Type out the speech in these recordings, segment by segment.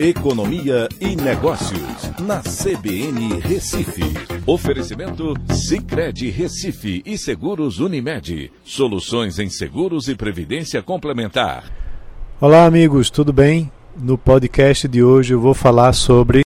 Economia e Negócios, na CBN Recife. Oferecimento Cicred Recife e Seguros Unimed. Soluções em seguros e previdência complementar. Olá, amigos, tudo bem? No podcast de hoje eu vou falar sobre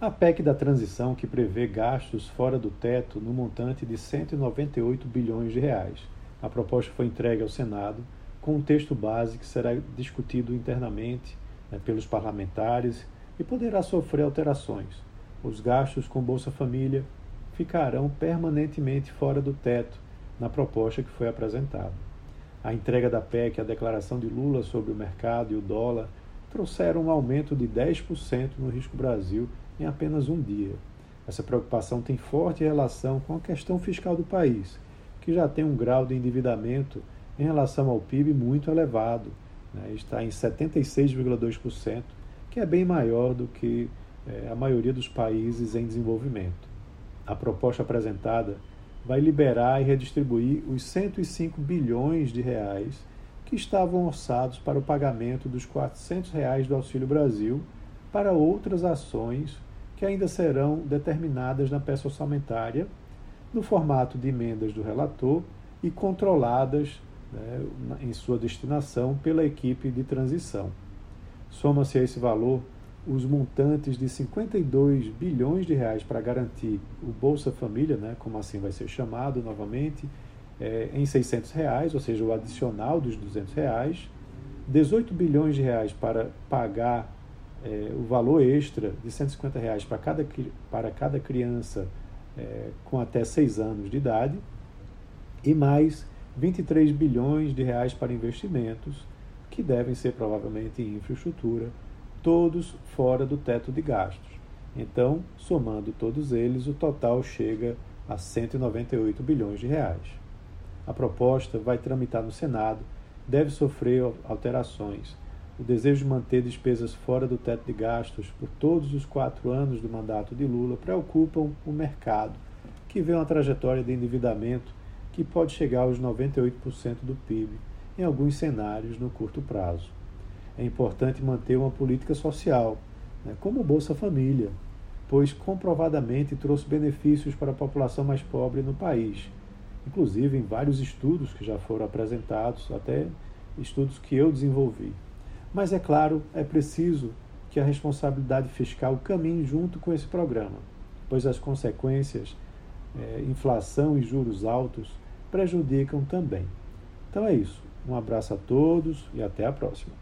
a PEC da transição que prevê gastos fora do teto no montante de 198 bilhões de reais. A proposta foi entregue ao Senado com um texto base que será discutido internamente né, pelos parlamentares e poderá sofrer alterações. Os gastos com Bolsa Família ficarão permanentemente fora do teto na proposta que foi apresentada. A entrega da PEC e a declaração de Lula sobre o mercado e o dólar trouxeram um aumento de 10% no risco Brasil em apenas um dia. Essa preocupação tem forte relação com a questão fiscal do país, que já tem um grau de endividamento em relação ao PIB muito elevado, né, está em 76,2%, que é bem maior do que é, a maioria dos países em desenvolvimento. A proposta apresentada vai liberar e redistribuir os 105 bilhões de reais que estavam orçados para o pagamento dos 400 reais do Auxílio Brasil para outras ações que ainda serão determinadas na peça orçamentária no formato de emendas do relator e controladas né, em sua destinação pela equipe de transição. Soma-se a esse valor os montantes de 52 bilhões de reais para garantir o Bolsa Família, né, como assim vai ser chamado novamente, é, em 600 reais, ou seja, o adicional dos 200 reais, 18 bilhões de reais para pagar é, o valor extra de 150 reais para cada, para cada criança é, com até 6 anos de idade, e mais 23 bilhões de reais para investimentos, que devem ser provavelmente em infraestrutura, todos fora do teto de gastos. Então, somando todos eles, o total chega a 198 bilhões de reais. A proposta vai tramitar no Senado, deve sofrer alterações. O desejo de manter despesas fora do teto de gastos por todos os quatro anos do mandato de Lula preocupam o mercado, que vê uma trajetória de endividamento que pode chegar aos 98% do PIB em alguns cenários no curto prazo. É importante manter uma política social, né, como o Bolsa Família, pois comprovadamente trouxe benefícios para a população mais pobre no país, inclusive em vários estudos que já foram apresentados, até estudos que eu desenvolvi. Mas é claro, é preciso que a responsabilidade fiscal caminhe junto com esse programa, pois as consequências, é, inflação e juros altos, prejudicam também. Então é isso. Um abraço a todos e até a próxima.